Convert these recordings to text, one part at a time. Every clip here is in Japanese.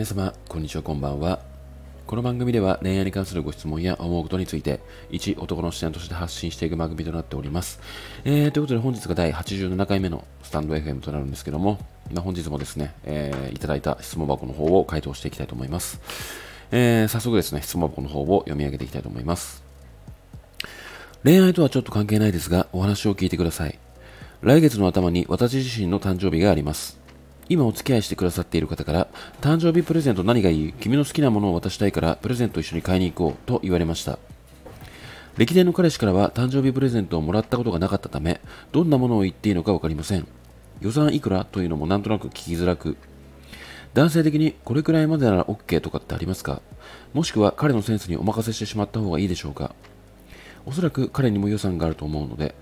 皆様、こんにちは、こんばんは。この番組では恋愛に関するご質問や思うことについて、一男の視点として発信していく番組となっております。えー、ということで本日が第87回目のスタンド FM となるんですけども、まあ、本日もですね、えー、いただいた質問箱の方を回答していきたいと思います。えー、早速ですね、質問箱の方を読み上げていきたいと思います。恋愛とはちょっと関係ないですが、お話を聞いてください。来月の頭に私自身の誕生日があります。今お付き合いしてくださっている方から、誕生日プレゼント何がいい？君の好きなものを渡したいから、プレゼント一緒に買いに行こうと言われました。歴代の彼氏からは誕生日プレゼントをもらったことがなかったため、どんなものを言っていいのか分かりません。予算いくらというのもなんとなく聞きづらく、男性的にこれくらいまでなら OK とかってありますか？もしくは彼のセンスにお任せしてしまった方がいいでしょうか？おそらく彼にも予算があると思うので、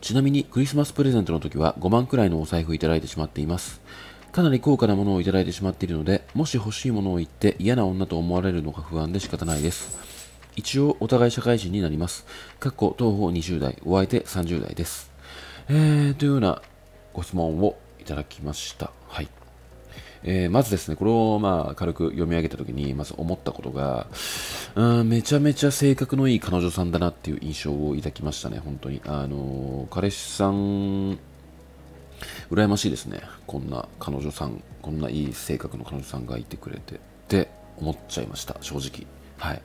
ちなみにクリスマスプレゼントの時は5万くらいのお財布いただいてしまっています。かなり高価なものをいただいてしまっているので、もし欲しいものを言って嫌な女と思われるのが不安で仕方ないです。一応お互い社会人になります。かっこ東方20代、お相手30代です。えー、というようなご質問をいただきました。はい。えー、まずですね、これをまあ軽く読み上げたときに、まず思ったことが、うん、めちゃめちゃ性格のいい彼女さんだなっていう印象を抱きましたね、本当に。あのー、彼氏さん、羨ましいですね。こんな彼女さん、こんないい性格の彼女さんがいてくれてって思っちゃいました、正直。はい。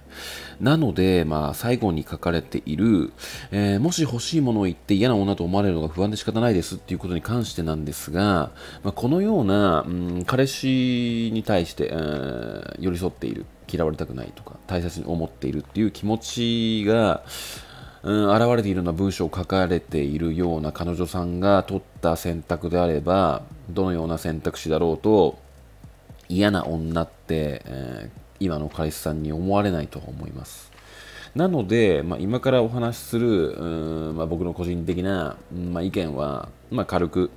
なので、まあ、最後に書かれている、えー、もし欲しいものを言って嫌な女と思われるのが不安で仕方ないですっていうことに関してなんですが、まあ、このような、うん、彼氏に対して、えー、寄り添っている、嫌われたくないとか、大切に思っているっていう気持ちが、うん、現れているような文章を書かれているような彼女さんが取った選択であれば、どのような選択肢だろうと、嫌な女って、えー今の彼氏さんに思われないと思います。なので、まあ、今からお話しする、うんまあ、僕の個人的な、まあ、意見は、まあ、軽く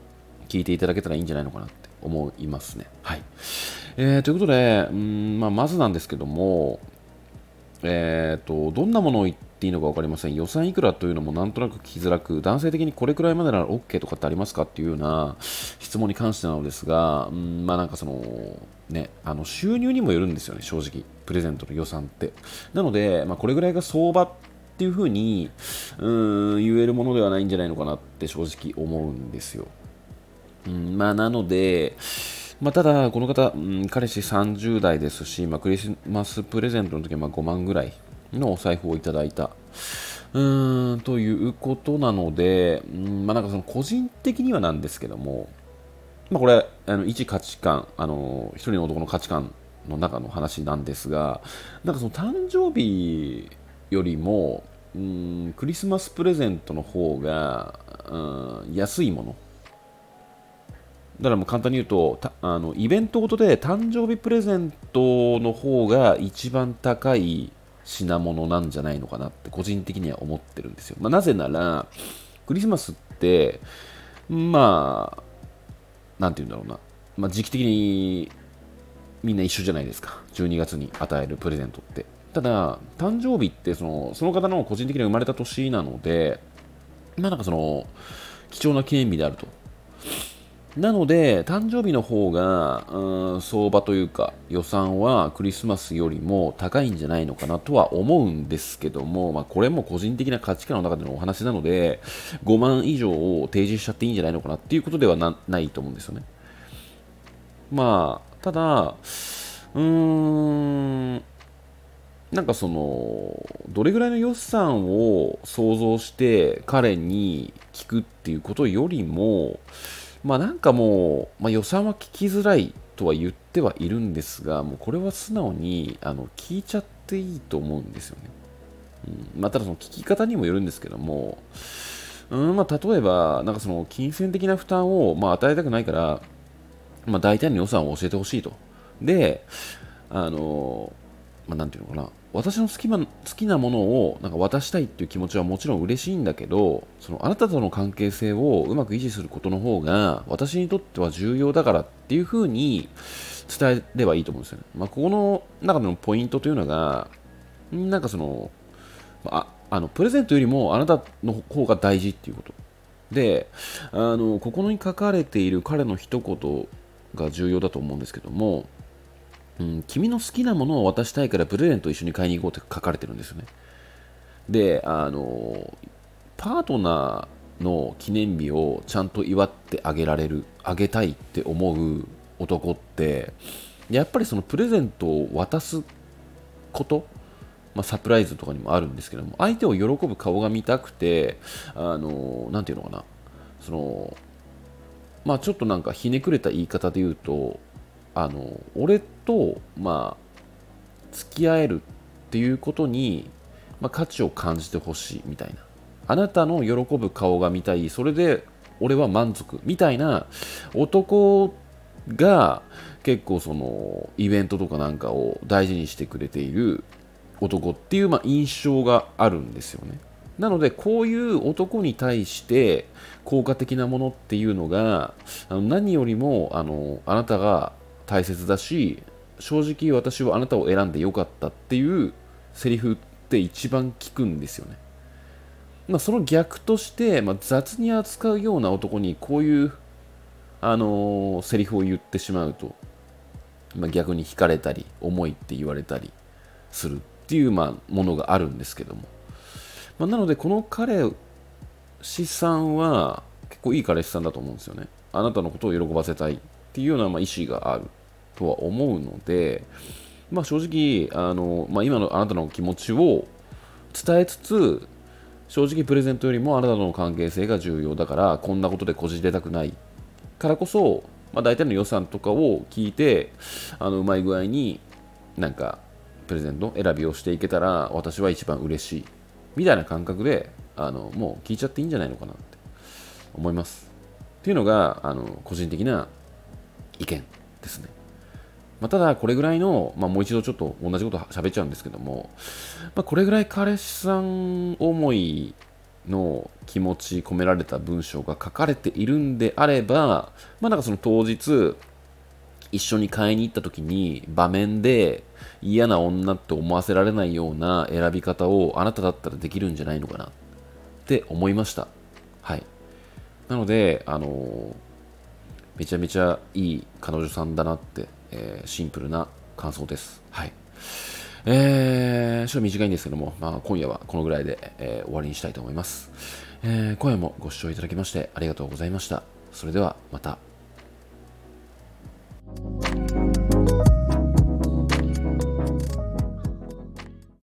聞いていただけたらいいんじゃないのかなって思いますね。はい。えー、ということで、うんまあ、まずなんですけども、えーと、どんなものを言っっていいのか分かりません。予算いくらというのもなんとなく聞きづらく、男性的にこれくらいまでなら OK とかってありますかっていうような質問に関してなのですが、うん、まあなんかその、ね、あの収入にもよるんですよね、正直、プレゼントの予算って。なので、まあ、これぐらいが相場っていうふうにうん言えるものではないんじゃないのかなって正直思うんですよ。うんまあ、なので、まあ、ただ、この方、うん、彼氏30代ですし、まあ、クリスマスプレゼントの時はま5万ぐらいのお財布をいただいた。うーんということなので、うんまあ、なんかその個人的にはなんですけども、まあ、これあの一価値観あの一人の男の価値観の中の話なんですがなんかその誕生日よりもうんクリスマスプレゼントの方がうん安いものだからもう簡単に言うとあのイベントごとで誕生日プレゼントの方が一番高い品物なんじゃないのかなって個人的には思ってるんですよ、まあ、なぜならクリスマスってまあなんて言うんだろうな、まあ、時期的にみんな一緒じゃないですか。12月に与えるプレゼントって。ただ、誕生日ってその、その方の個人的に生まれた年なので、まあなんかその、貴重な記念日であると。なので、誕生日の方が、うん、相場というか、予算はクリスマスよりも高いんじゃないのかなとは思うんですけども、まあ、これも個人的な価値観の中でのお話なので、5万以上を提示しちゃっていいんじゃないのかなっていうことではないと思うんですよね。まあ、ただ、うーん、なんかその、どれぐらいの予算を想像して彼に聞くっていうことよりも、まあなんかもう、まあ、予算は聞きづらいとは言ってはいるんですが、もうこれは素直にあの聞いちゃっていいと思うんですよね。うんまあ、ただその聞き方にもよるんですけども、うんまあ、例えば、なんかその金銭的な負担を、まあ、与えたくないから、まあ、大体の予算を教えてほしいと。で、あの、まあ、なんていうのかな、私の好きな好きなものをなんか渡したいっていう気持ちはもちろん嬉しいんだけどそのあなたとの関係性をうまく維持することの方が私にとっては重要だからっていうふうに伝えればいいと思うんですよね。まあ、ここの中でのポイントというのがなんかそのああのプレゼントよりもあなたの方が大事っていうことであのここに書かれている彼の一言が重要だと思うんですけどもうん、君の好きなものを渡したいからプレゼント一緒に買いに行こうって書かれてるんですよね。で、あの、パートナーの記念日をちゃんと祝ってあげられる、あげたいって思う男って、やっぱりそのプレゼントを渡すこと、まあ、サプライズとかにもあるんですけども、相手を喜ぶ顔が見たくて、あの、なんていうのかな、その、まあちょっとなんかひねくれた言い方で言うと、あの、俺と、まあ、付き合えるっていうことに、まあ、価値を感じてほしいみたいな。あなたの喜ぶ顔が見たい、それで俺は満足みたいな男が結構そのイベントとかなんかを大事にしてくれている男っていうまあ印象があるんですよね。なのでこういう男に対して効果的なものっていうのがあの何よりもあのあなたが大切だし正直私はあなたを選んでよかったっていうセリフって一番効くんですよね。まあ、その逆として、まあ、雑に扱うような男にこういう、あのー、セリフを言ってしまうと、まあ、逆に惹かれたり重いって言われたりするっていう、まあ、ものがあるんですけども、まあ、なのでこの彼氏さんは結構いい彼氏さんだと思うんですよね。あなたのことを喜ばせたいっていうような、まあ、意思がある。とは思うので、まあ、正直あの、まあ、今のあなたの気持ちを伝えつつ正直プレゼントよりもあなたとの関係性が重要だからこんなことでこじれたくないからこそ、まあ、大体の予算とかを聞いてあのうまい具合になんかプレゼント選びをしていけたら私は一番嬉しいみたいな感覚であのもう聞いちゃっていいんじゃないのかなって思います。っていうのがあの個人的な意見。まあ、ただ、これぐらいの、まあ、もう一度ちょっと同じこと喋っちゃうんですけども、まあ、これぐらい彼氏さん思いの気持ち込められた文章が書かれているんであれば、まあ、なんかその当日、一緒に買いに行った時に場面で嫌な女って思わせられないような選び方をあなただったらできるんじゃないのかなって思いました。はい。なので、あのー、めちゃめちゃいい彼女さんだなってえー、シンプルな感想です。はい。えー、ちょっと短いんですけども、まあ、今夜はこのぐらいで、えー、終わりにしたいと思います、えー。今夜もご視聴いただきましてありがとうございました。それではまた。